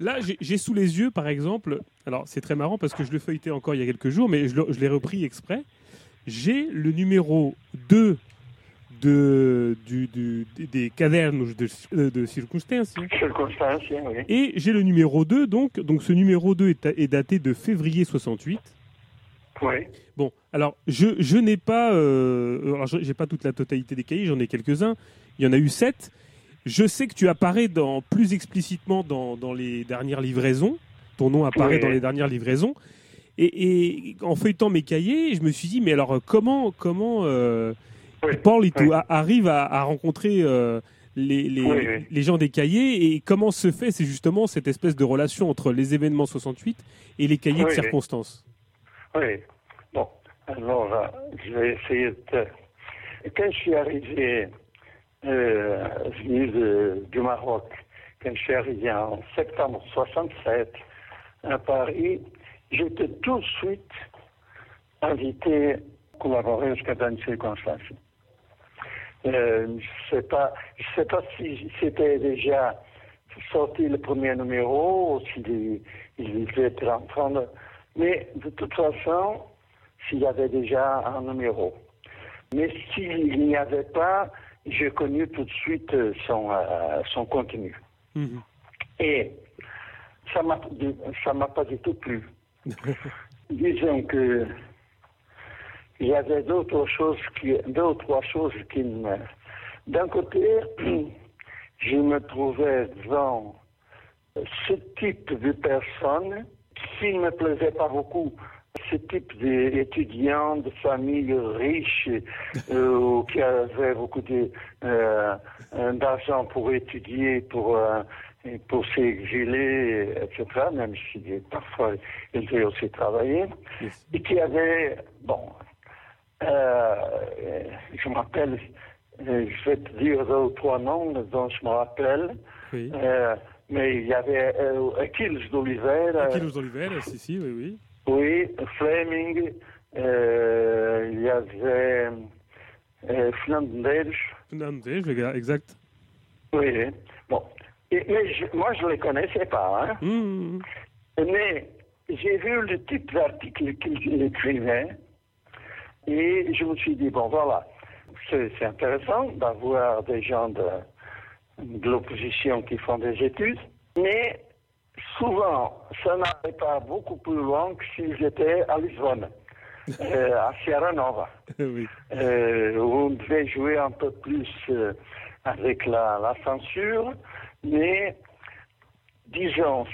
Là, j'ai sous les yeux, par exemple, alors c'est très marrant parce que je le feuilletais encore il y a quelques jours, mais je, l'ai repris exprès. J'ai le numéro 2 de, du, des cadernes de, de circonstances. oui. Et j'ai le numéro 2, donc, donc ce numéro 2 est, est daté de février 68. Oui. Bon, alors je, je n'ai pas, euh, alors j'ai pas toute la totalité des cahiers, j'en ai quelques-uns. Il y en a eu sept. Je sais que tu apparais dans, plus explicitement dans, dans les dernières livraisons. Ton nom apparaît dans les dernières livraisons. Et, et, en feuilletant mes cahiers, je me suis dit, mais alors comment, comment euh, Paul arrive à, à rencontrer euh, les, les, les, gens des cahiers et comment se fait c'est justement cette espèce de relation entre les événements 68 et les cahiers de circonstances Oui. Bon, alors euh, je vais essayer de... Quand je suis arrivé euh, venu du Maroc, quand je suis arrivé en septembre 67 à Paris, j'étais tout de suite invité à collaborer jusqu'à une circonstance. Euh, je ne sais pas, si c'était déjà sorti le premier numéro s'il il était en train de... Mais de toute façon, s'il y avait déjà un numéro. Mais s'il n'y avait pas, j'ai connu tout de suite euh, son, euh, son contenu. Mhm. Et ça m'a ça m'a pas du tout plu. Disons que il y avait d'autres choses qui, deux ou trois choses qui me. D'un côté, je me trouvais devant ce type de personnes qui ne me plaisait pas beaucoup ce type d'étudiants de familles riches euh, qui avaient beaucoup euh, d'argent pour étudier, pour, euh, pour s'exiler, etc., même si parfois ils devaient aussi travailler, et qui avaient, bon, je m'appelle, je vais te dire deux ou trois noms dont je me rappelle. mais il y avait Achilles d'Oliveira. Achilles d'Oliveira, si, si, oui, oui. Oui, Fleming, euh, il y avait euh, Flanders. Flanders, exact. Oui, bon. Et, mais moi, je ne les connaissais pas. Hein. Mmh. Mais j'ai vu le type d'article qu'il écrivait et je me suis dit, bon, voilà, c'est intéressant d'avoir des gens de, de l'opposition qui font des études, mais souvent, ça n'allait pas beaucoup plus loin que s'ils étaient à Lisbonne, euh, à Sierra Nova, euh, où on devait jouer un peu plus euh, avec la, censure, mais disons,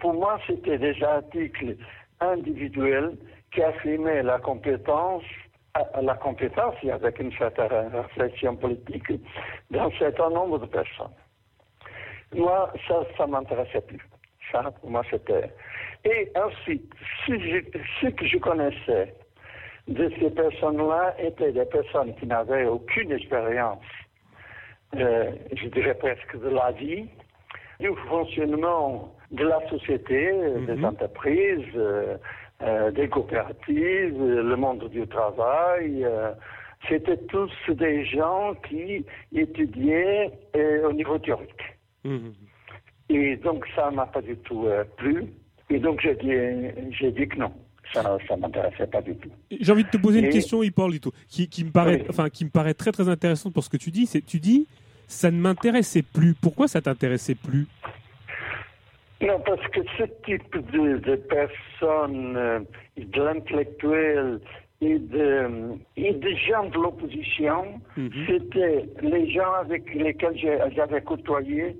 pour moi, c'était des articles individuels qui affirmaient la compétence la compétence, avec une certaine réflexion politique, d'un certain nombre de personnes. Moi, ça, ça m'intéressait plus. Ça, pour moi, c'était. Et ensuite, ce que je connaissais de ces personnes-là étaient des personnes qui n'avaient aucune expérience, euh, je dirais presque de la vie, du fonctionnement de la société, euh, des mhm. entreprises, euh, des coopératives, le monde du travail. C'était tous des gens qui étudiaient au niveau théorique. Mhm. Et donc, ça m'a pas du tout euh, plu. Et donc, j'ai dit, j'ai dit que non. Ça ne m'intéressait pas du tout. J'ai envie de te poser une question, Hippolyto, qui, qui, me paraît, enfin, qui me paraît très très intéressante pour ce que tu dis. C'est, tu dis, ça ne m'intéressait plus. Pourquoi ça t'intéressait plus? Non, parce que ce type de, de personnes, euh, de l'intellectuel et de, et des gens de l'opposition, mhm. c'était les gens avec lesquels j'avais côtoyé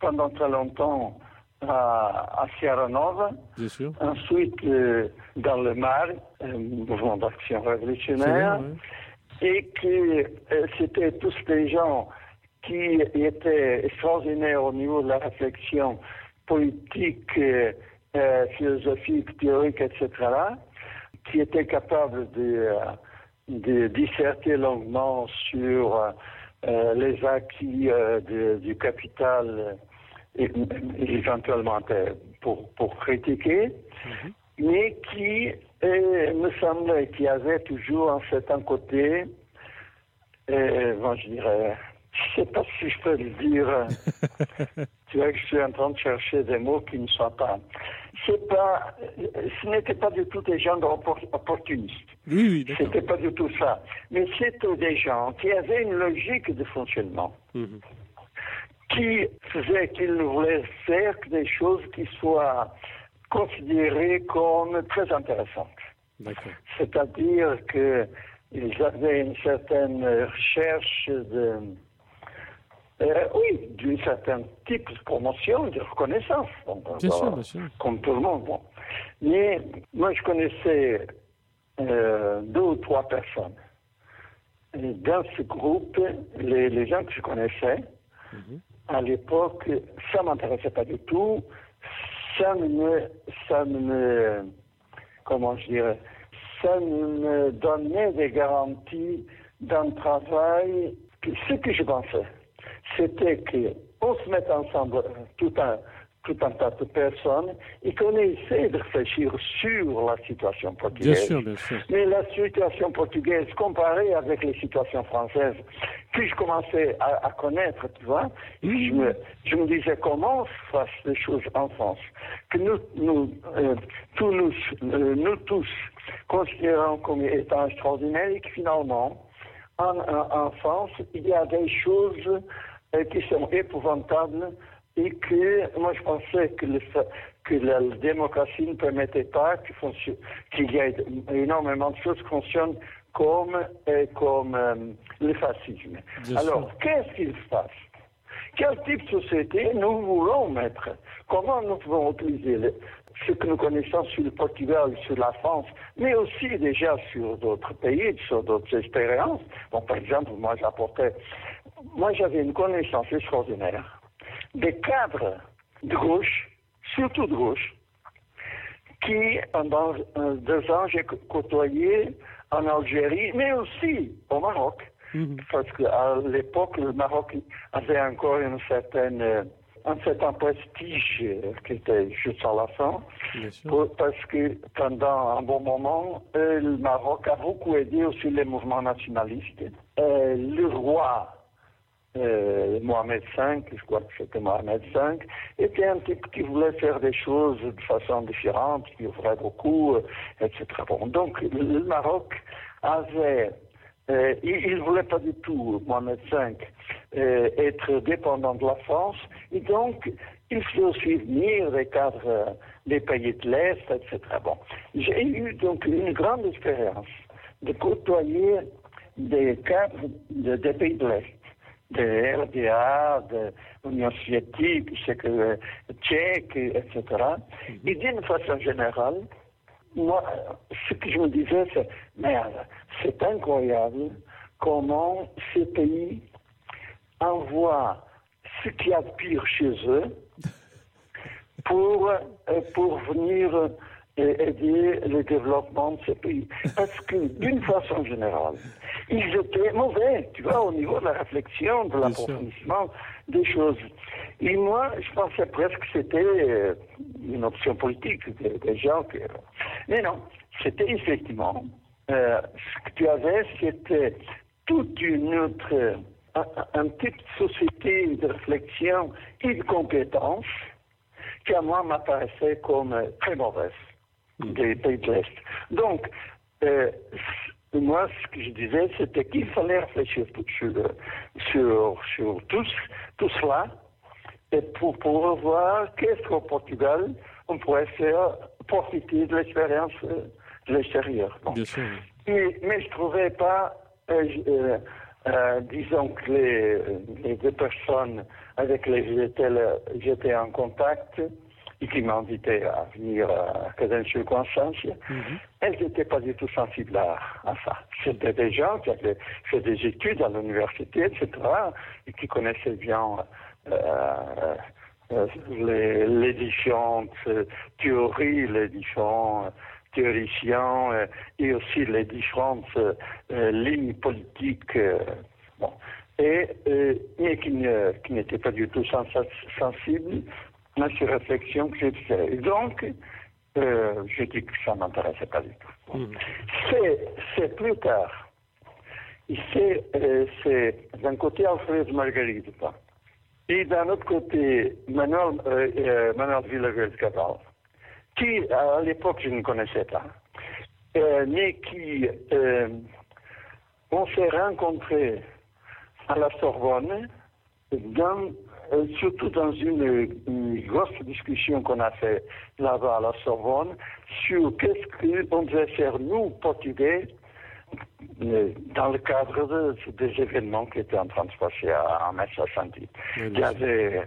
pendant très longtemps à, Sierra Nova. Ensuite, euh, dans le Mar, un mouvement d'action révolutionnaire. Et que euh, c'était tous des gens qui étaient extraordinaires au niveau de la réflexion politique, euh, philosophique, théorique, etc., qui étaient capables de, de disserter longuement sur les acquis du capital et, éventuellement pour, pour critiquer, mhm. mais qui euh, me semblait qu'il y avait toujours un certain côté, euh, je dirais, Je ne sais pas si je peux le dire. tu vois que je suis en train de chercher des mots qui ne soient pas. Pas, ce n'était pas du tout des gens opportunistes. Oui, oui, C'était pas du tout ça. Mais c'était des gens qui avaient une logique de fonctionnement. Mhm. Qui faisaient qu'ils ne voulaient faire des choses qui soient considérées comme très intéressantes. C'est-à-dire qu'ils avaient une certaine recherche de euh, oui, d'un certain type de promotion, de reconnaissance. bien sûr, bien sûr. Comme tout le monde. Bon. Mais moi, je connaissais euh, deux ou trois personnes. Et dans ce groupe, les, gens que je connaissais, mhm. À l'époque, ça ne m'intéressait pas du tout. Ça ne me, ça ne me, comment je dirais, ça ne me donnait des garanties d'un travail ce que je pensais c'était qu'on se mette ensemble tout un, tout un tas de personnes et qu'on essaie de réfléchir sur la situation portugaise. Bien sûr, bien sûr. Mais la situation portugaise comparée avec les situations françaises, puis je commençais à, connaître, tu vois, je, me, je me disais comment se fassent les choses en France, que nous, nous, euh, tous, nous, euh, nous tous considérons comme étant extraordinaire et que finalement, en, en France, il y a des choses euh, qui sont épouvantables et que moi je pensais que, que la démocratie ne permettait pas qu'il y ait énormément de choses qui fonctionnent comme, euh, comme euh, le fascisme. Alors, qu'est-ce qu'il se passe? Quel type de société nous voulons mettre? Comment nous pouvons utiliser ce que nous connaissons sur le Portugal, sur la France, mais aussi déjà sur d'autres pays, sur d'autres expériences? Bon, par exemple, moi j'apportais moi j'avais une connaissance extraordinaire des cadres de gauche, surtout de gauche, qui pendant deux ans j'ai côtoyé en Algérie, mais aussi au Maroc, mhm. parce qu'à l'époque le Maroc avait encore une certaine un certain prestige qui était juste à la fin, parce que pendant un bon moment, euh, le Maroc a beaucoup aidé aussi les mouvements nationalistes. Euh, le roi euh, Mohamed V, je crois que c'était Mohamed V, était un type qui voulait faire des choses de façon différente, qui ouvrait beaucoup, euh, etc. Donc le Maroc avait, euh, il ne voulait pas du tout, Mohamed V, être dépendant de la France, et donc il faisait aussi venir des cadres des pays de l'Est, etc. J'ai eu donc une grande expérience de côtoyer des cadres des pays de l'Est de RDA, de l'Union soviétique, tchèque, etc. Mhm. Et d'une façon générale, moi, ce que je me disais, c'est, merde, c'est incroyable comment ces pays envoient ce qu'il y a de pire chez eux pour, euh, pour venir aider le développement de ces pays. Parce que, d'une façon générale, ils étaient mauvais, tu vois, au niveau de la réflexion, de l'approfondissement des choses. Et moi, je pensais presque que c'était euh, une option politique, des, gens que... Mais non, c'était effectivement, euh, ce que tu avais, c'était toute une autre, un, un type de société de réflexion et de compétences qui à moi m'apparaissait comme très mauvaise des pays de l'Est. Donc, euh, moi, ce que je disais, c'était qu'il fallait réfléchir sur, sur, sur tout, tout cela et pour, pour voir qu'est-ce qu'au Portugal on pourrait faire profiter de l'expérience euh, de l'extérieur. Mais, mais je ne trouvais pas, euh, disons que les, les, deux personnes avec lesquelles j'étais en contact, et qui m'invitaient à venir à Caden circonstance, mhm. elles n'étaient pas du tout sensibles à, ça. C'était des gens qui avaient fait des études à l'université, etc., et qui connaissaient bien euh, euh, les, différentes théories, les différents théoriciens euh, et aussi les différentes lignes politiques. bon. Et, mais qui, n'étaient pas du tout sensibles dans ces réflexions que j'ai faites. Et donc, euh, je dis que ça ne m'intéressait pas du tout. Hmm. C'est plus tard Ici, c'est d'un côté Alfred Marguerite, et d'un autre côté Manuel, euh, Manuel cabral qui à l'époque je ne connaissais pas, mais qui on s'est rencontrés à la Sorbonne, dans, euh, surtout dans une, grosse discussion qu'on a fait là-bas à la Sorbonne sur qu'est-ce qu'on devait faire, nous, Portugais, euh, dans le cadre des événements qui étaient en train de se passer à, Santi. Il y avait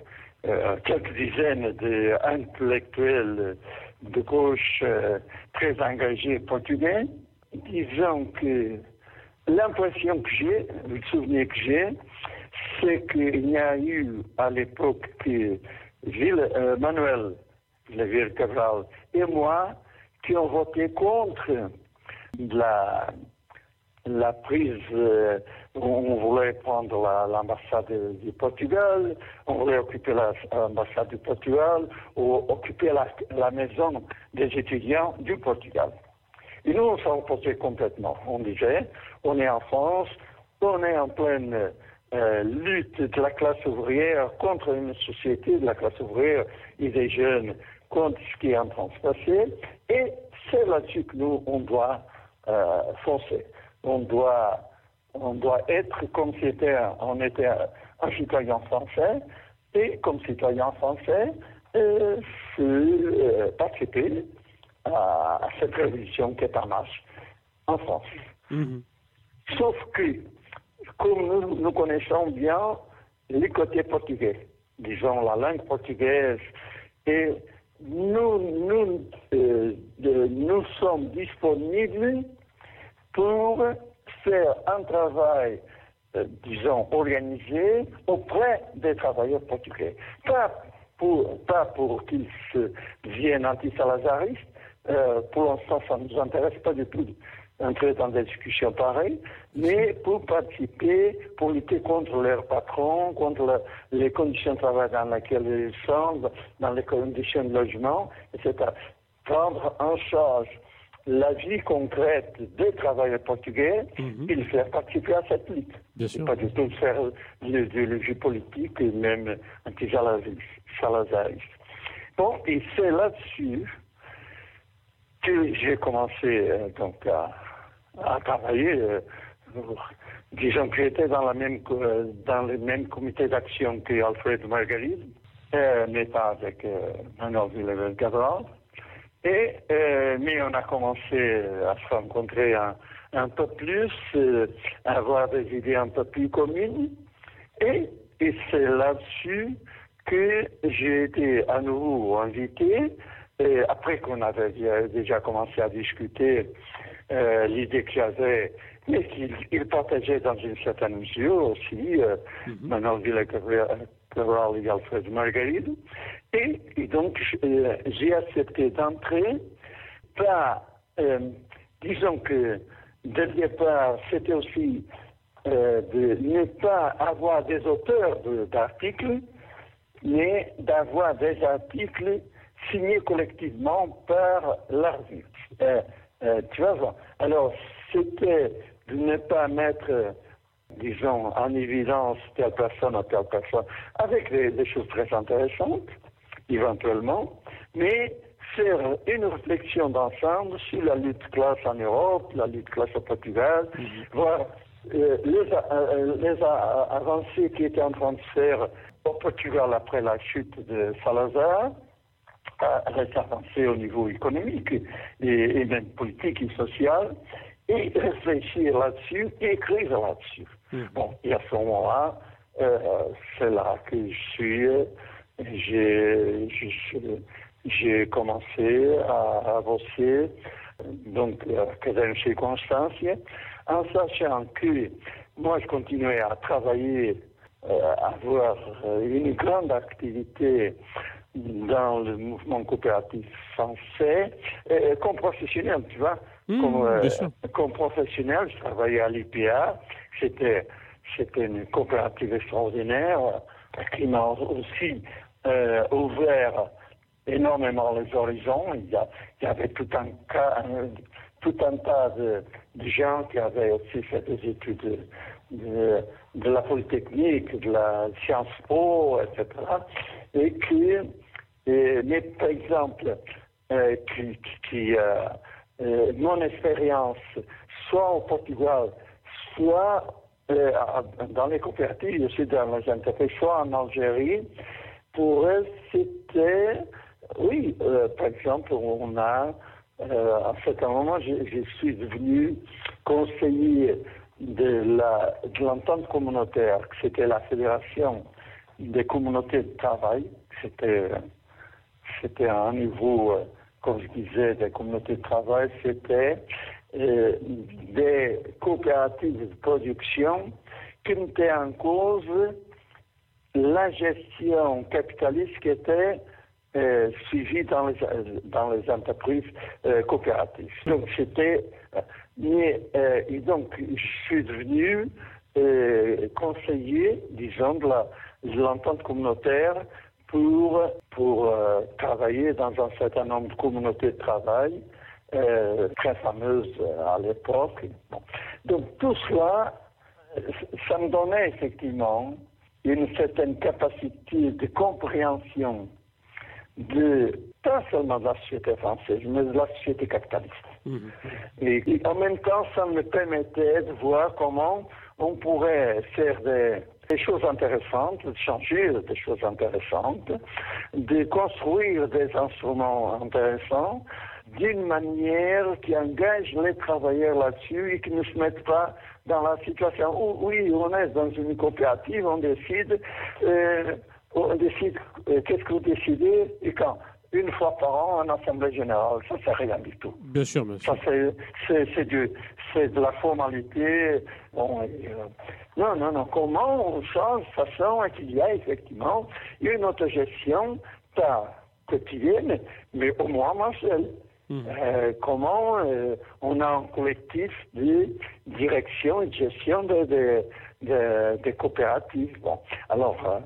euh, quelques dizaines d'intellectuels de gauche très engagés portugais, disant que L'impression que j'ai, le souvenir que j'ai, c'est qu'il y a eu à l'époque que Ville, euh, Manuel Levir Cabral et moi qui ont voté contre la, prise, euh, on voulait prendre l'ambassade du Portugal, on voulait occuper l'ambassade du Portugal ou occuper la, la maison des étudiants du Portugal. Et nous, on s'en opposait complètement. On disait, on est en France, on est en pleine euh, lutte de la classe ouvrière contre une société de la classe ouvrière et des jeunes contre ce qui est en train de se passer. Et c'est là-dessus que nous, on doit euh, foncer. On doit, on doit être comme si on était un citoyen français et comme citoyen français, euh, participer à, cette révolution qui est en marche en France. Mhm. Sauf que, comme nous, connaissons bien les côtés portugais, disons la langue portugaise, et nous, nous, euh, nous sommes disponibles pour faire un travail, euh, disons, organisé auprès des travailleurs portugais. Pas pour, pas pour qu'ils viennent anti-salazaristes, euh, pour l'instant, ça ne nous intéresse pas du tout d'entrer dans des discussions pareilles, mais pour participer, pour lutter contre leurs patrons, contre les conditions de travail dans lesquelles ils sont, dans les conditions de logement, etc. Prendre en charge la vie concrète des travailleurs portugais et les faire participer à cette lutte. Bien sûr. Pas du tout faire de la vie politique et même anti-salazariste. Bon, et c'est là-dessus que j'ai commencé euh, donc à, travailler. Euh, disons que j'étais dans, euh, dans le même comité d'action que Alfred Marguerite, mais pas avec Manuel Villeneuve Cabral. Et, mais on a commencé à se rencontrer un, un peu plus, à avoir des idées un peu plus communes. Et, et c'est là-dessus que j'ai été à nouveau invité après qu'on avait déjà commencé à discuter euh, l'idée que j'avais, mais qu'il partageait dans une certaine mesure aussi, euh, mm -hmm. Manuel et Alfred Margaride. Et, donc, euh, j'ai accepté d'entrer, pas, euh, disons que dès le départ, c'était aussi de ne pas avoir des auteurs d'articles, mais d'avoir des articles signé collectivement par l'arbitre. Euh, euh, tu vois, alors c'était de ne pas mettre, disons, en évidence telle personne ou telle personne, avec des, choses très intéressantes, éventuellement, mais faire une réflexion d'ensemble sur la lutte classe en Europe, la lutte classe au Portugal, mhm. voir euh, les, les avancées qui étaient en train de faire au Portugal après la chute de Salazar, reste avancé au niveau économique et, même politique et social, et réfléchir là-dessus, écrire là-dessus. Hmm. Bon, et à ce moment-là, euh, c'est là que je suis, j'ai commencé à, à bosser, donc à une circonstance, en sachant que moi je continuais à travailler, euh, à avoir une grande activité dans le mouvement coopératif français, euh, comme professionnel, tu vois. Mmh, comme, euh, comme, professionnel, je travaillais à l'IPA. C'était, c'était une coopérative extraordinaire qui m'a aussi euh, ouvert énormément les horizons. Il y, a, il y avait tout un, tout un tas de, gens qui avaient aussi fait des études de, la Polytechnique, de la Sciences Po, etc. Et qui, mais par exemple, euh, qui, qui euh, euh, mon expérience, soit au Portugal, soit dans les coopératives, aussi dans les entreprises, soit en Algérie, pour eux, c'était, oui, par exemple, on a à certain moment, je, suis devenu conseiller de la de l'entente communautaire, c'était la fédération des communautés de travail. C'était c'était un niveau, euh, comme je disais, des communautés de travail, c'était euh, des coopératives de production qui mettaient en cause la gestion capitaliste qui était euh, suivi dans les, entreprises coopératives. Donc c'était, et donc je suis devenu conseiller, disons, de l'entente communautaire pour pour travailler dans un certain nombre de communautés de travail très fameuses à l'époque. Donc tout cela, ça me donnait effectivement une certaine capacité de compréhension de, pas seulement de la société française, mais de la société capitaliste. Mhm. Et, en même temps, ça me permettait de voir comment on pourrait faire des, choses intéressantes, de changer des choses intéressantes, de construire des instruments intéressants d'une manière qui engage les travailleurs là-dessus et qui ne se mettent pas dans la situation où, oui, on est dans une coopérative, on décide, euh, on décide euh, qu'est-ce que vous décidez et quand une fois par an en assemblée générale. Ça, c'est rien du tout. Bien sûr, monsieur. Ça, c'est, de la formalité. Bon, euh, non, non, non. Comment on change de façon qu'il y ait effectivement une autogestion, pas quotidienne, mais au moins mensuelle. Mmh. Euh, comment on a un collectif de direction et de gestion des de, de, coopératives. Bon, alors,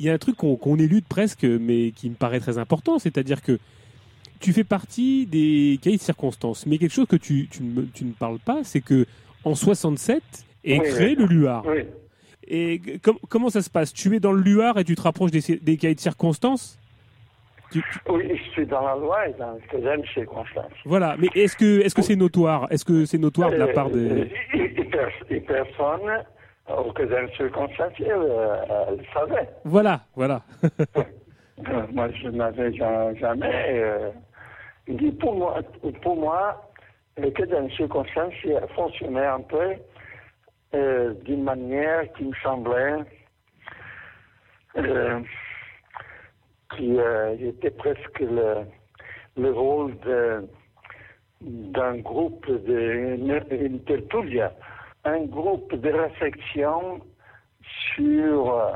il y a un truc qu'on élude presque, mais qui me paraît très important, c'est-à-dire que tu fais partie des cahiers de circonstances, mais quelque chose que tu, tu, ne, parles pas, c'est que en 67 est créé le LUAR. Et comment ça se passe? Tu es dans le LUAR et tu te rapproches des, cahiers de circonstances? Oui, je suis dans la loi et dans les cahiers de circonstances. Voilà, mais est-ce que est-ce que c'est notoire? Est-ce que c'est notoire de la part des... Et personne cas d'un circonstanciel, elle le savait. Voilà, voilà. moi, je n'avais jamais. Euh, pour moi, pour moi le cas d'un circonstanciel fonctionnait un peu euh, d'une manière qui me semblait euh, qui euh, était presque le, le rôle d'un groupe de une tertulia un groupe de réflexion sur, euh,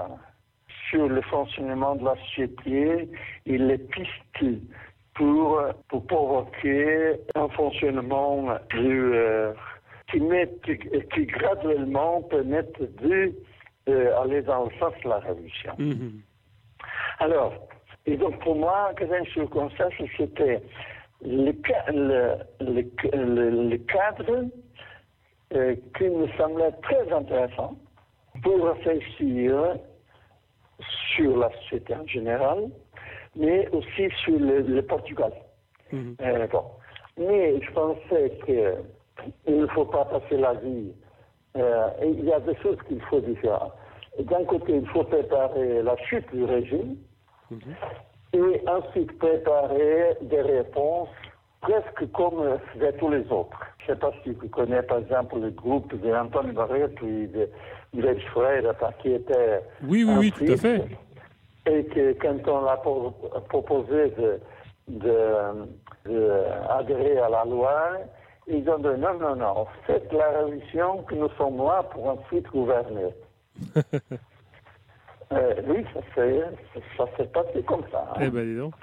sur le fonctionnement de la société et les pistes pour, pour provoquer un fonctionnement plus, euh, qui, met, qui, graduellement permette d'aller euh, dans le sens de la révolution. Mm-hmm. Alors, et donc pour moi, un circonstance, c'était le, le, le, le cadre euh, qui me semblait très intéressant pour réfléchir sur la société en général, mais aussi sur le, Portugal. Mhm. Euh, bon. Mais je pensais qu'il ne faut pas passer la vie. Euh, il y a des choses qu'il faut différentes. D'un côté, il faut préparer la chute du régime mhm. et ensuite préparer des réponses presque comme faisaient tous les autres. Je ne sais pas si tu connais par exemple le groupe d'Antoine Barret et de Mireille Frère qui était. Oui, oui, oui, tout à fait. Et que quand on l'a proposé de, adhérer à la loi, ils ont dit non, non, non, faites la révolution que nous sommes là pour ensuite gouverner. euh, oui, ça s'est passé comme ça. Hein. Eh ben, dis donc.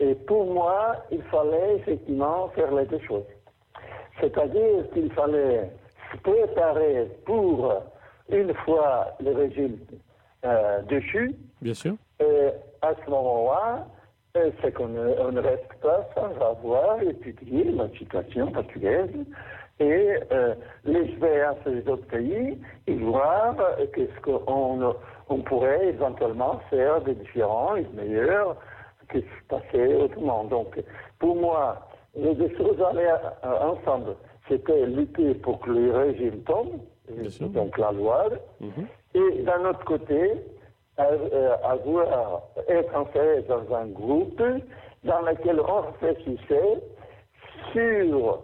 Et pour moi, il fallait effectivement faire les deux choses. C'est-à-dire qu'il fallait se préparer pour, une fois le régime euh, déchu, Bien sûr. et à ce moment-là, c'est qu'on ne reste pas sans avoir étudié la situation portugaise et euh, l'expérience des autres pays et voir qu'est-ce qu'on on pourrait éventuellement faire de différents et de meilleurs que se passait autrement. Donc, pour moi, les deux choses allaient ensemble. C'était lutter pour que le régime tombe, donc la loi, mhm. et d'un autre côté, euh, avoir, être enfermé dans un groupe dans lequel on réfléchissait sur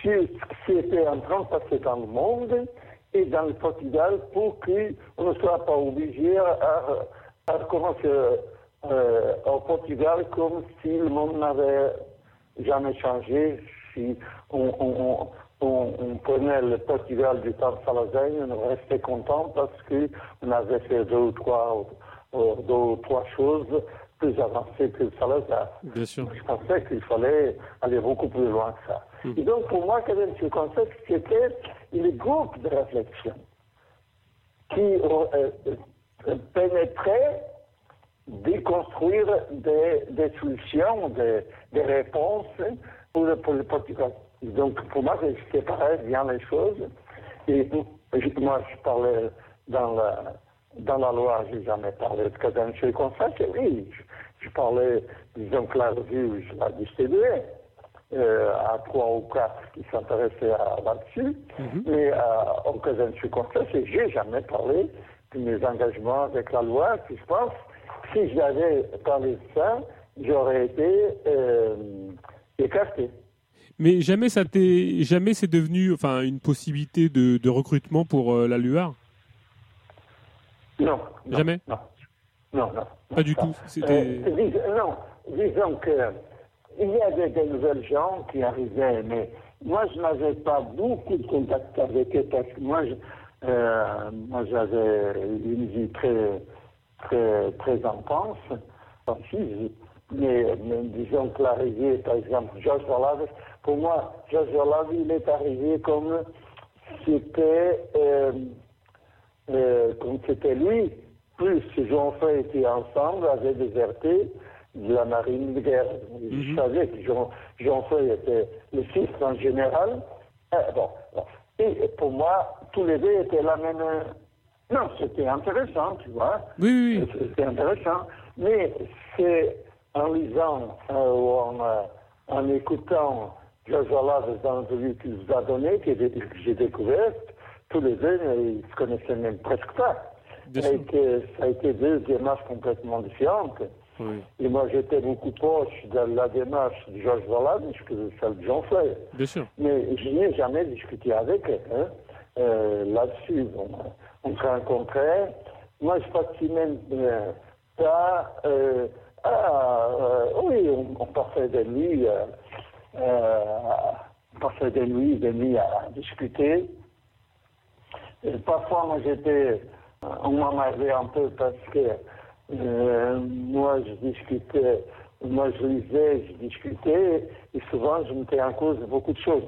sur ce qui était en train de passer dans le monde et dans le Portugal pour qu'on ne soit pas obligé à, à recommencer euh, au Portugal comme si le monde n'avait jamais changé. Si on, on, on, on, prenait le Portugal du temps de Salazar, on restait content parce qu'on avait fait deux ou trois, euh, deux ou trois choses plus avancées que Salazar. Bien sûr. Je pensais qu'il fallait aller beaucoup plus loin que ça. Hmm. Et donc, pour moi, ce concept, c'était le groupe de réflexion qui euh, euh, pénétrait déconstruire des, des solutions, des, des, réponses pour le, pour le Portugal. Donc, pour moi, je séparais bien les choses. Et moi, je parlais dans la, dans la loi, je n'ai jamais parlé de cadence comme ça. Oui, je, je, parlais, disons que la revue, je la distribuais. Euh, à trois ou quatre qui s'intéressaient là-dessus, mais euh, en cadence comme ça, j'ai jamais parlé de mes engagements avec la loi, puis je pense si j'avais de ça, j'aurais été euh, écarté. Mais jamais ça jamais c'est devenu enfin une possibilité de, de recrutement pour euh, la LUAR non, Jamais? Non. Non, non. Pas du tout. Euh, non, disons que il y avait des nouvelles gens qui arrivaient, mais moi je n'avais pas beaucoup de contact avec eux parce que moi, moi j'avais une vie très très, très intense, mais, mais, disons que l'arrivée, par exemple, Georges Orlave, pour moi, Georges Orlave, il est arrivé comme c'était, euh, euh, comme c'était lui, plus Jean-Fay était ensemble, avait déserté de la marine de guerre. Je mhm. savais que Jean, Jean-Fay était le fils d'un général. Euh, bon, Et pour moi, tous les deux étaient la même non, c'était intéressant, tu vois. Oui, oui. C'était intéressant. Mais c'est en lisant euh, ou en, euh, en écoutant Josala des entrevues qu'il vous a données que j'ai découvert, tous les deux, ils ne se connaissaient même presque pas. Et que ça a été deux démarches complètement différentes. Oui. Et moi, j'étais beaucoup proche de la démarche de Georges Valade que celle de Jean Flay. Bien sûr. Mais je n'ai jamais discuté avec eux hein, euh, là-dessus. Bon, on se rencontrait. Moi, je passais même euh, pas. Euh, ah, euh, oui, on, passait des nuits, on passait des nuits, des nuits à, discuter. Parfois, moi, j'étais. On m'emmerdait un peu parce que moi, je discutais. Moi, je lisais, je discutais, et souvent, je mettais en cause beaucoup de choses.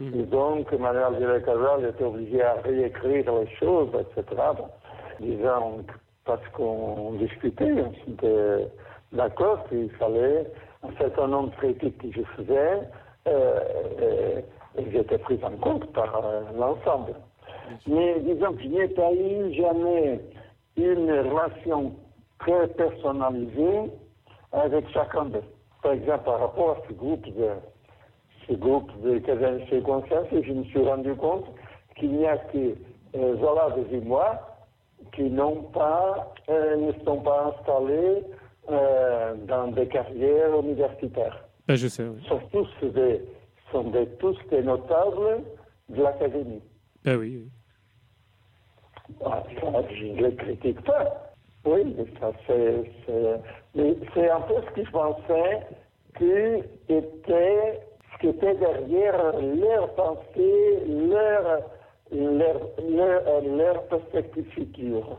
Et donc, Manuel de Casal était obligé à réécrire les choses, etc. disons, parce qu'on discutait, on était d'accord qu'il fallait un certain nombre de critiques que je faisais, euh, euh, étaient prises en compte par euh, l'ensemble. Mais disons que je n'ai pas eu jamais une relation très personnalisée avec chacun d'eux. Par exemple, par rapport à ce groupe de ce groupe de circonstances et je me suis rendu compte qu'il n'y a que euh, Zola et moi qui n'ont pas, euh, ne sont pas installés euh, dans des carrières universitaires. Ben, je sais, oui. Sont tous des, sont des, tous des notables de l'académie. Ben oui, oui. Ah, je ne les critique pas. Oui, mais ça c'est, c'est un peu ce que je pensais qui était qui était derrière leur pensée, leur, leur, leur, leur perspective future.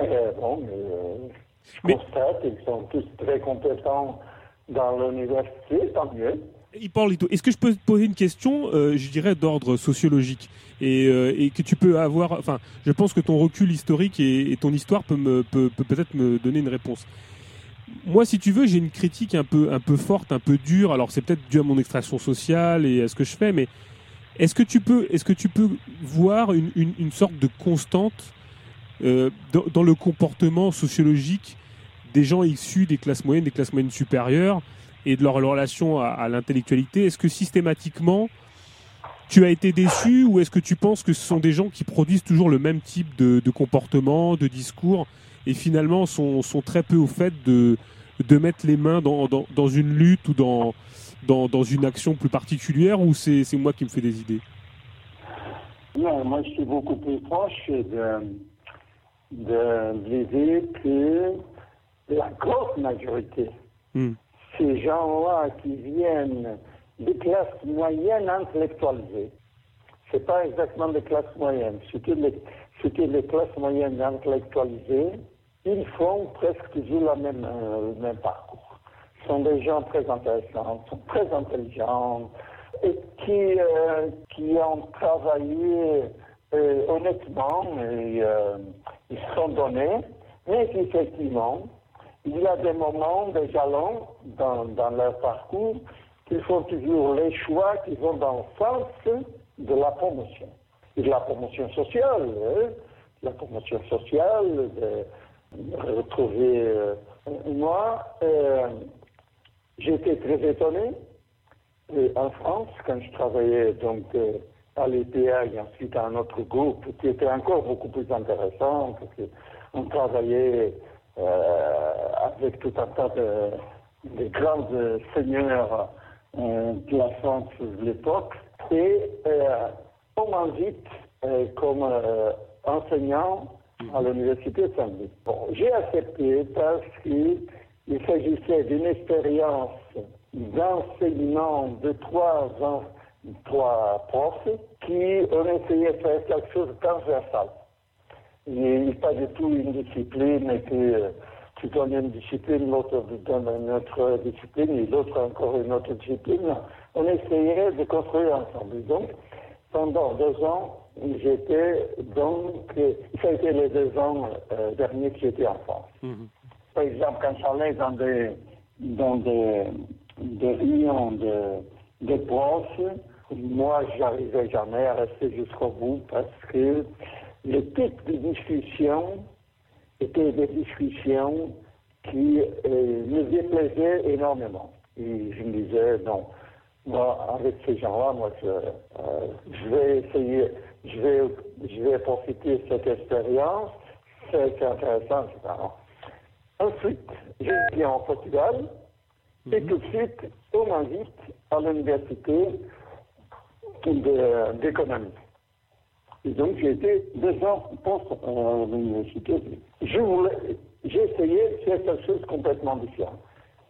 Euh, bon, mais, je constate qu'ils sont tous très compétents dans l'université, tant mieux. est-ce que je peux te poser une question, euh, je dirais, d'ordre sociologique et, euh, et, que tu peux avoir, enfin, je pense que ton recul historique et, ton histoire peut, me, peut, peut peut-être me donner une réponse. Moi, si tu veux, j'ai une critique un peu, un peu forte, un peu dure. Alors, c'est peut-être dû à mon extraction sociale et à ce que je fais, mais est-ce que tu peux, est-ce que tu peux voir une, une, sorte de constante euh, dans, le comportement sociologique des gens issus des classes moyennes, des classes moyennes supérieures et de leur relation à, l'intellectualité? Est-ce que systématiquement tu as été déçu ou est-ce que tu penses que ce sont des gens qui produisent toujours le même type de, de comportement, de discours et finalement sont, sont, très peu au fait de, de mettre les mains dans, dans, dans une lutte ou dans, dans, dans, une action plus particulière ou c'est moi qui me fais des idées? Non, moi je suis beaucoup plus proche de, de l'idée que la grosse majorité, hmm. ces gens-là qui viennent des classes moyennes intellectualisées, c'est pas exactement des classes moyennes, c'était les, les classes moyennes intellectualisées, ils font presque toujours même, euh, le même parcours. Ce sont des gens très intéressants, sont très intelligents et qui, euh, qui ont travaillé euh, honnêtement et ils sont donnés, mais effectivement, il y a des moments, des jalons dans, dans leur parcours qui font toujours les choix qui vont dans le sens de la promotion. Et de la promotion sociale, hein, la promotion sociale, de, retrouver. Euh, moi, euh, j'étais très étonné en France quand je travaillais donc euh, à l'EPA et ensuite à un autre groupe qui était encore beaucoup plus intéressant parce qu'on travaillait avec tout un tas de, grands seigneurs de la France de l'époque et on m'invite comme enseignant à l'université de Saint-Louis. J'ai accepté parce qu'il s'agissait d'une expérience d'enseignement de trois, profs qui ont essayé de faire quelque chose de transversal. Il n'est pas du tout une discipline et que tu donnes une discipline, l'autre donne une autre discipline et l'autre encore une autre discipline. On essayait de construire ensemble. Donc, pendant deux ans, j'étais donc, ça a été les deux ans euh, derniers que j'étais en France. Mhm. Par exemple, quand j'allais dans des, dans des, des réunions de, de moi, j'arrivais jamais à rester jusqu'au bout parce que le type de discussion était des discussions qui euh, me déplaisaient énormément. Et je me disais, non, moi, avec ces gens-là, moi, je, euh, je vais essayer je vais, je vais profiter de cette expérience. C'est intéressant, etc. Ensuite, je viens en Portugal et mhm. tout de suite, on m'invite à l'université d'économie. Et donc, j'ai été deux ans à l'université. Je voulais, j'ai essayé de faire quelque chose de complètement différent.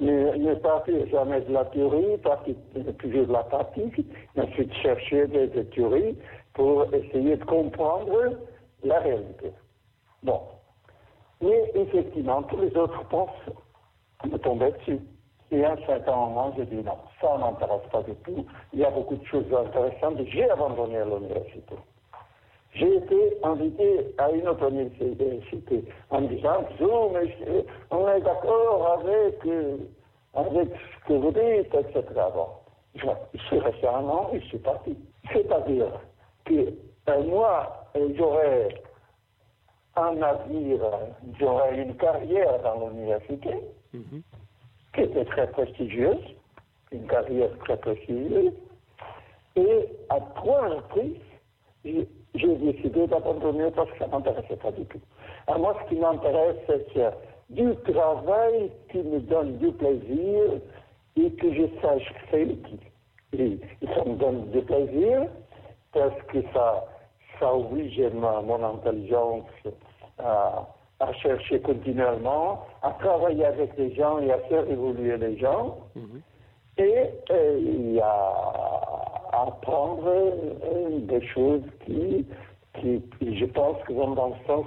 Mais ne partir jamais de la théorie, partir toujours de la pratique, ensuite chercher des, des théories, pour essayer de comprendre la réalité. Bon. Mais effectivement, tous les autres profs me tombaient dessus. Et à un certain moment, j'ai dit non, ça m'intéresse pas du tout. Il y a beaucoup de choses intéressantes. J'ai abandonné l'université. J'ai été invité à une autre université en me disant, mais on est d'accord avec, euh, avec ce que vous dites, etc. Bon, je suis resté un an et je suis parti. C'est-à-dire, que euh, moi, euh, j'aurais un avenir, j'aurais une carrière dans l'université, mhm. qui était très prestigieuse, une carrière très prestigieuse, et à trois reprises, j'ai décidé d'abandonner parce que ça ne m'intéressait pas du tout. À moi, ce qui m'intéresse, c'est du travail qui me donne du plaisir et que je sache faire utile. Et ça me donne du plaisir, parce que ça, ça oblige mon intelligence à, chercher continuellement, à travailler avec les gens et à faire évoluer les gens, mhm. et, à, apprendre euh, des choses qui, qui, je pense, vont dans le sens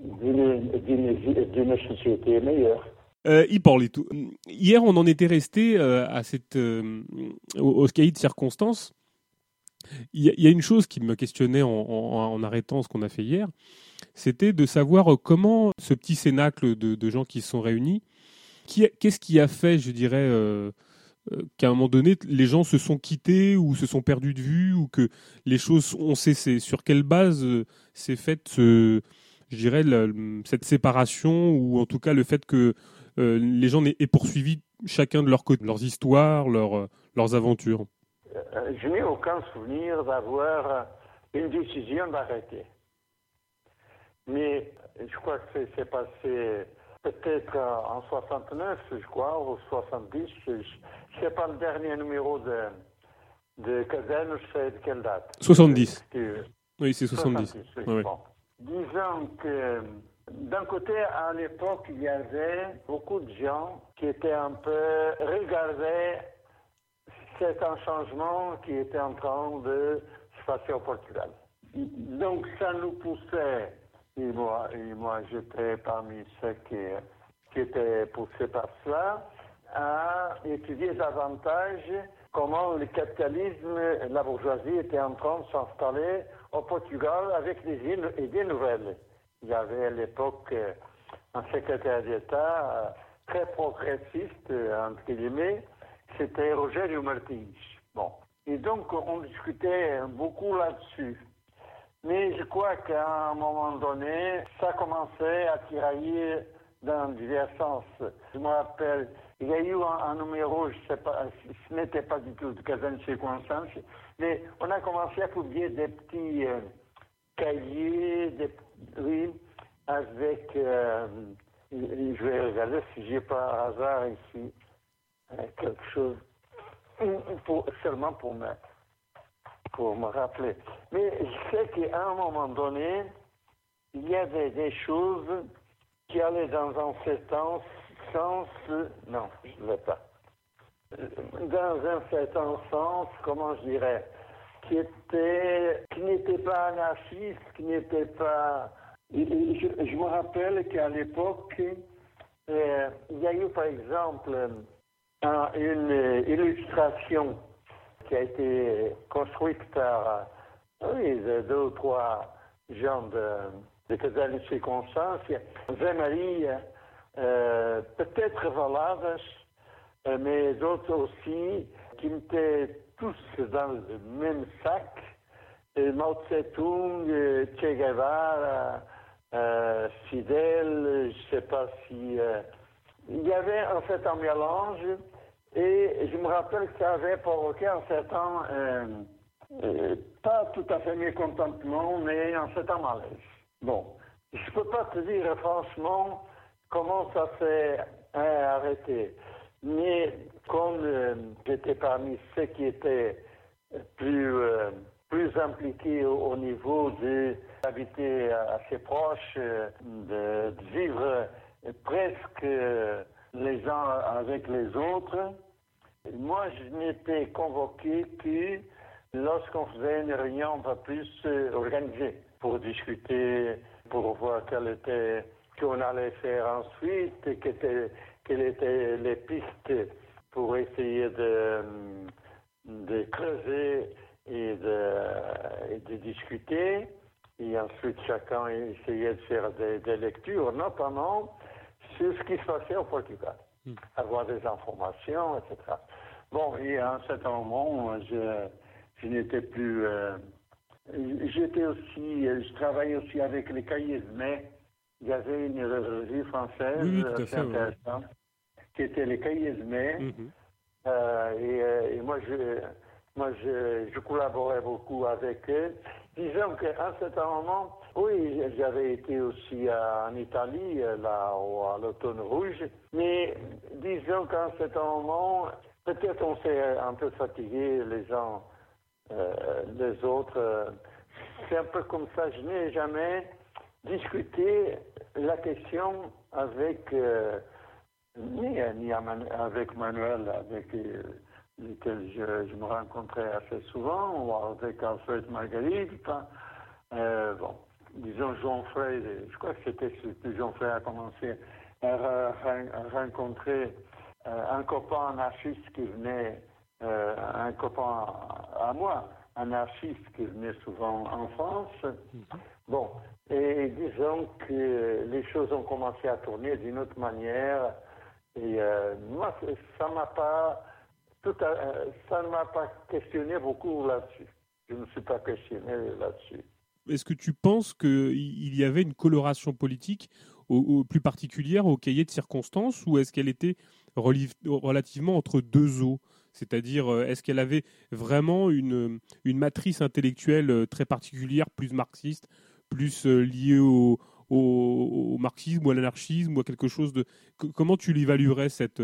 d'une société meilleure. Euh, tout. Hier, on en était resté euh, à cette, euh, au, au cahier de circonstances il y, a une chose qui me questionnait en, arrêtant ce qu'on a fait hier, c'était de savoir comment ce petit cénacle de, gens qui se sont réunis qu'est-ce qui a fait, je dirais, qu'à un moment donné, les gens se sont quittés ou se sont perdus de vue ou que les choses ont cessé Sur quelle base s'est faite, je dirais, cette séparation ou en tout cas le fait que les gens aient poursuivi chacun de leur côté, leurs histoires, leurs aventures Je n'ai aucun souvenir d'avoir une décision d'arrêter. Mais je crois que c'est passé peut-être en 69, je crois, ou 70. Je ne sais pas le dernier numéro de, de Cazen, je sais de quelle date. 70. oui, c'est 70. Disons que d'un côté, à l'époque, il y avait beaucoup de gens qui étaient un peu regardés c'est un changement qui était en train de se passer au Portugal. Donc ça nous poussait et moi, et moi j'étais parmi ceux qui, qui étaient poussés par cela, à étudier davantage comment le capitalisme, la bourgeoisie était en train de s'installer au Portugal avec des idées nouvelles. Il y avait à l'époque un secrétaire d'État très progressiste, entre guillemets, c'était Roger Martins. Bon. Et donc, on discutait beaucoup là-dessus. Mais je crois qu'à un moment donné, ça commençait à tirailler dans divers sens. Je me rappelle, il y a eu un, numéro, je sais pas, ce n'était pas du tout de Kazan circonstance, mais on a commencé à publier des petits euh, cahiers, des, oui, avec, je vais regarder si j'ai pas hasard ici, quelque chose, pour, seulement pour me pour me rappeler. Mais je sais qu'à un moment donné, il y avait des choses qui allaient dans un certain sens, non, je ne l'ai pas, dans un certain sens, comment je dirais, qui était, qui n'était pas anarchiste, qui n'était pas. Je, je, me rappelle qu'à l'époque, euh, il y a eu par exemple une illustration qui a été construite par oui, deux ou trois gens de, de circonstances. Marie, euh, peut-être valadas, euh, mais d'autres aussi, qui étaient tous dans le même sac. Mao Tse-tung, Che Guevara, euh, Fidel, je ne sais pas si... Euh, il y avait en fait un mélange et je me rappelle que ça avait provoqué un certain, euh, euh, pas tout à fait mécontentement, mais un certain malaise. Bon, je ne peux pas te dire franchement comment ça s'est hein, arrêté. Mais comme euh, j'étais parmi ceux qui étaient plus, plus impliqués au, niveau d'habiter assez proche, de vivre presque les uns avec les autres. Moi, je n'étais convoqué que lorsqu'on faisait une réunion un peu plus organisée pour discuter, pour voir quelle était, qu'on allait faire ensuite, quelles étaient les pistes pour essayer de, creuser et de discuter. Et ensuite, chacun essayait de faire des lectures, notamment sur ce qui se passait au Portugal, hmm. avoir des informations, etc. Bon, et à un certain moment, je, je n'étais plus. Euh, j'étais aussi, je travaillais aussi avec les cahiers de mai. Il y avait une revue française assez intéressante qui était les cahiers de mai. Mhm. Euh, et, et, moi, je, moi je, collaborais beaucoup avec eux. Disons qu'à un certain moment, oui, j'avais été aussi en Italie, là, à l'automne rouge, mais disons qu'à un moment, peut-être on s'est un peu fatigué les uns, euh, les autres. Euh, c'est un peu comme ça, je n'ai jamais discuté la question avec, euh, ni, ni, avec Manuel, avec lequel je, me rencontrais assez souvent, ou avec Alfred Marguerite. Euh, bon, disons Jean-Frey, je crois que c'était que Jean-Frey a commencé à, rencontrer euh, un copain anarchiste qui venait, euh, un copain à moi, anarchiste qui venait souvent en France. Mm-hmm. Bon, et disons que les choses ont commencé à tourner d'une autre manière Et moi, ça m'a pas tout ça ne m'a pas questionné beaucoup là-dessus. Je ne me suis pas questionné là-dessus. Est-ce que tu penses qu'il y avait une coloration politique plus particulière au cahier de circonstances ou est-ce qu'elle était relativement entre deux eaux? C'est-à-dire, euh, est-ce qu'elle avait vraiment une, une matrice intellectuelle euh, très particulière, plus marxiste, plus euh, liée au, au, marxisme ou à l'anarchisme ou à quelque chose de... Comment tu l'évaluerais, cette,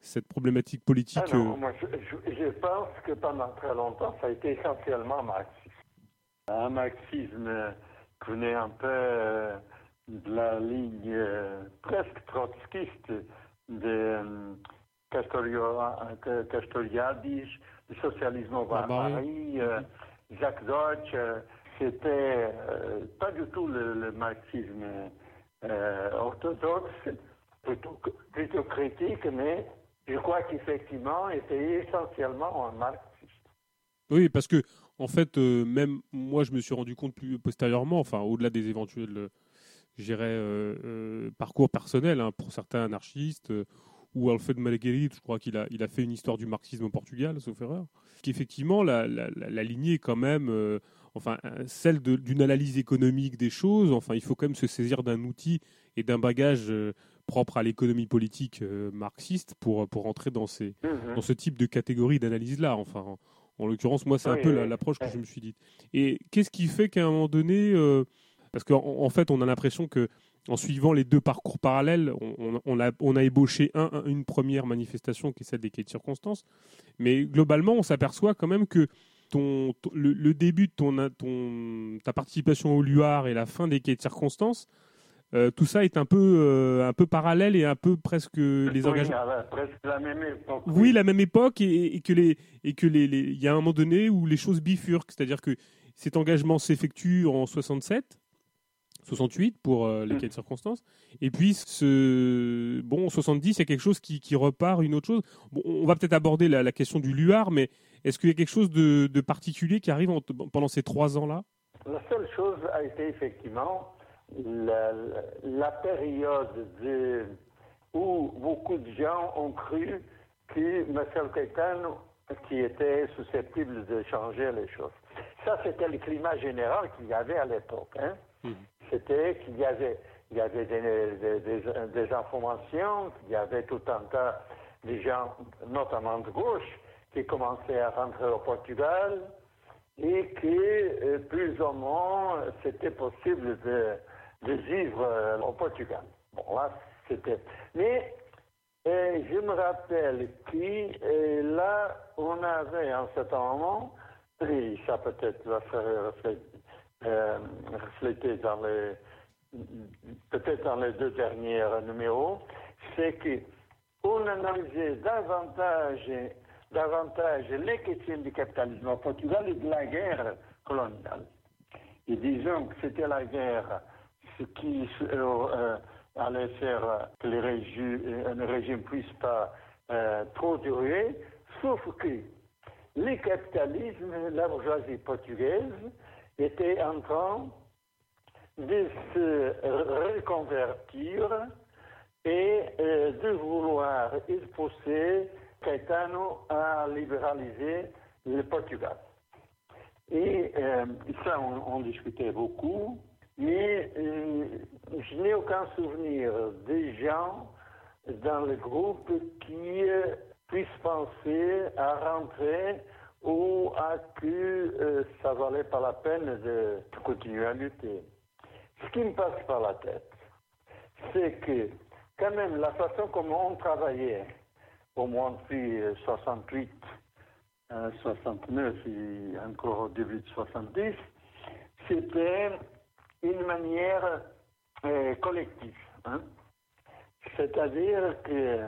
cette problématique politique ah moi, je, je, pense que pendant très longtemps, ça a été essentiellement marxiste. Un marxisme qui venait un peu de la ligne presque trotskiste de Castoriadis, le socialisme au Paris, euh, Jacques Deutsch, euh, c'était euh, pas du tout le, marxisme orthodoxe, plutôt, plutôt, critique, mais je crois qu'effectivement, était essentiellement un marxiste. Oui, parce que, en fait, même moi, je me suis rendu compte plus postérieurement, enfin, au-delà des éventuels, parcours personnels hein, pour certains anarchistes ou Alfred Marguerite, je crois qu'il a, il a fait une histoire du marxisme au Portugal, sauf erreur, qu'effectivement la, la, la, lignée est quand même, euh, enfin, celle d'une analyse économique des choses. Enfin, il faut quand même se saisir d'un outil et d'un bagage euh, propre à l'économie politique euh, marxiste pour, pour entrer dans, ces, mhm. dans ce type de catégorie d'analyse-là. Enfin, en, l'occurrence, moi, c'est un peu l'approche que je me suis dite. Et qu'est-ce qui fait qu'à un moment donné, parce qu'en en fait, on a l'impression que en suivant les deux parcours parallèles, on, a, on a, ébauché un, une première manifestation qui est celle des quais de circonstances. Mais globalement, on s'aperçoit quand même que ton, le, début de ton, ton, ta participation au Luar et la fin des quais de circonstances, euh, tout ça est un peu, euh, un peu parallèle et un peu presque les engagements. la même époque. Oui, la même époque et, que les et que les, il y a un moment donné où les choses bifurquent, c'est-à-dire que cet engagement s'effectue en 67 68 pour euh, les cas de circonstances. Et puis, ce, bon, 70, il y a quelque chose qui, qui repart, une autre chose. Bon, on va peut-être aborder la, la, question du luar, mais est-ce qu'il y a quelque chose de, de particulier qui arrive pendant ces trois ans-là? La seule chose a été effectivement la, la période de, où beaucoup de gens ont cru que Marcel Caetano qui était susceptible de changer les choses. Ça, c'était le climat général qu'il y avait à l'époque. Hein. Mm c'était qu'il y avait, il y avait des, informations, qu'il y avait tout un tas de gens, notamment de gauche, qui commençaient à rentrer au Portugal et que euh, plus ou moins c'était possible de, vivre euh, au Portugal. Bon, là, c'était. Mais euh, je me rappelle que là, on avait un certain moment, et ça peut-être va faire euh, reflété dans les peut-être dans les deux derniers numéros, c'est qu'on analysait davantage, davantage les questions du capitalisme au Portugal et de la guerre coloniale. Et disons que c'était la guerre qui euh, euh, allait faire que régimes, un régime ne puisse pas trop durer, sauf que le capitalisme, la bourgeoisie portugaise, était en train de se reconvertir et euh, de vouloir pousser Caetano à libéraliser le Portugal. Et euh, ça, on, discutait beaucoup, mais euh, je n'ai aucun souvenir des gens dans le groupe qui puissent penser à rentrer ou à que euh, ça valait pas la peine de continuer à lutter. Ce qui me passe par la tête, c'est que quand même la façon comment on travaillait, au moins depuis 68, 69 et encore au début de 70, c'était une manière euh, collective. Hein. C'est-à-dire que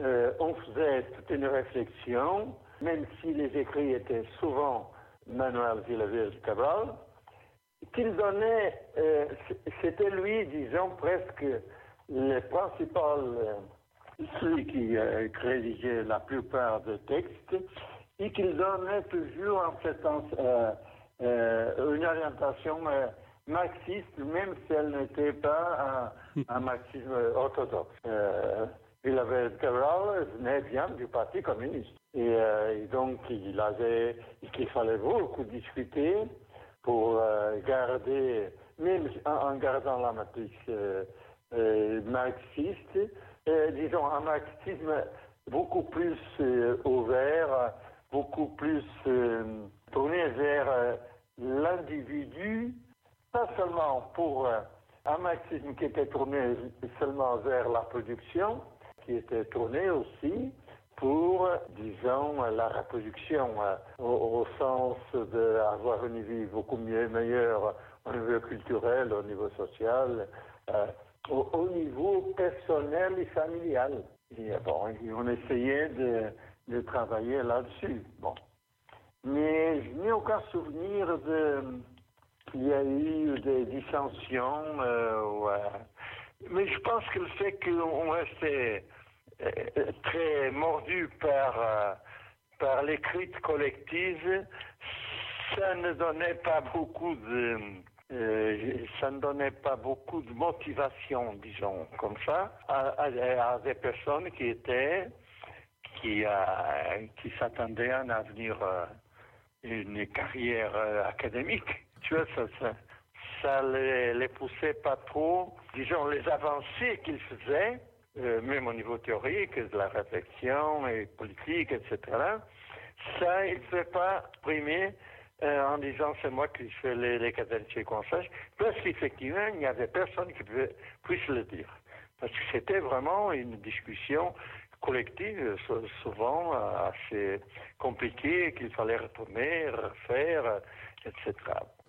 euh, on faisait toute une réflexion même si les écrits étaient souvent Manuel Villaverde Cabral, qu'il donnait, euh, c'était lui, disons, presque le principal, celui qui euh, rédigeait la plupart des textes, et qu'il donnait toujours en fait une orientation marxiste, même si elle n'était pas un, un marxisme orthodoxe. il avait venait bien du Parti communiste. Et, donc, il avait, qu'il fallait beaucoup discuter pour garder, même en, gardant la matrice marxiste, disons un marxisme beaucoup plus ouvert, beaucoup plus tourné vers l'individu, pas seulement pour un marxisme qui était tourné seulement vers la production, qui était tourné aussi pour, disons, la reproduction, euh, au, sens d'avoir une vie beaucoup mieux, meilleure au niveau culturel, au niveau social, euh, au, niveau personnel et familial. Et bon, on essayait de, travailler là-dessus. Bon. Mais je n'ai aucun souvenir de qu'il y a eu des dissensions. Euh, Mais je pense que le fait qu'on restait euh, très mordu par, euh, par l'écrite collective, ça ne donnait pas beaucoup de ça ne donnait pas beaucoup de motivation, disons, comme ça, à, des personnes qui étaient, qui, qui s'attendaient à un avenir, une carrière académique. Tu vois, ça, ça, les, poussait pas trop. Disons, les avancées qu'ils faisaient, euh, même au niveau théorique, de la réflexion et politique, etc., ça, il ne fait pas primer euh, en disant c'est moi qui fais les, les cadences conseils, parce qu'effectivement, il n'y avait personne qui puisse le dire. Parce que c'était vraiment une discussion collective, souvent assez compliquée, qu'il fallait retourner, refaire, etc.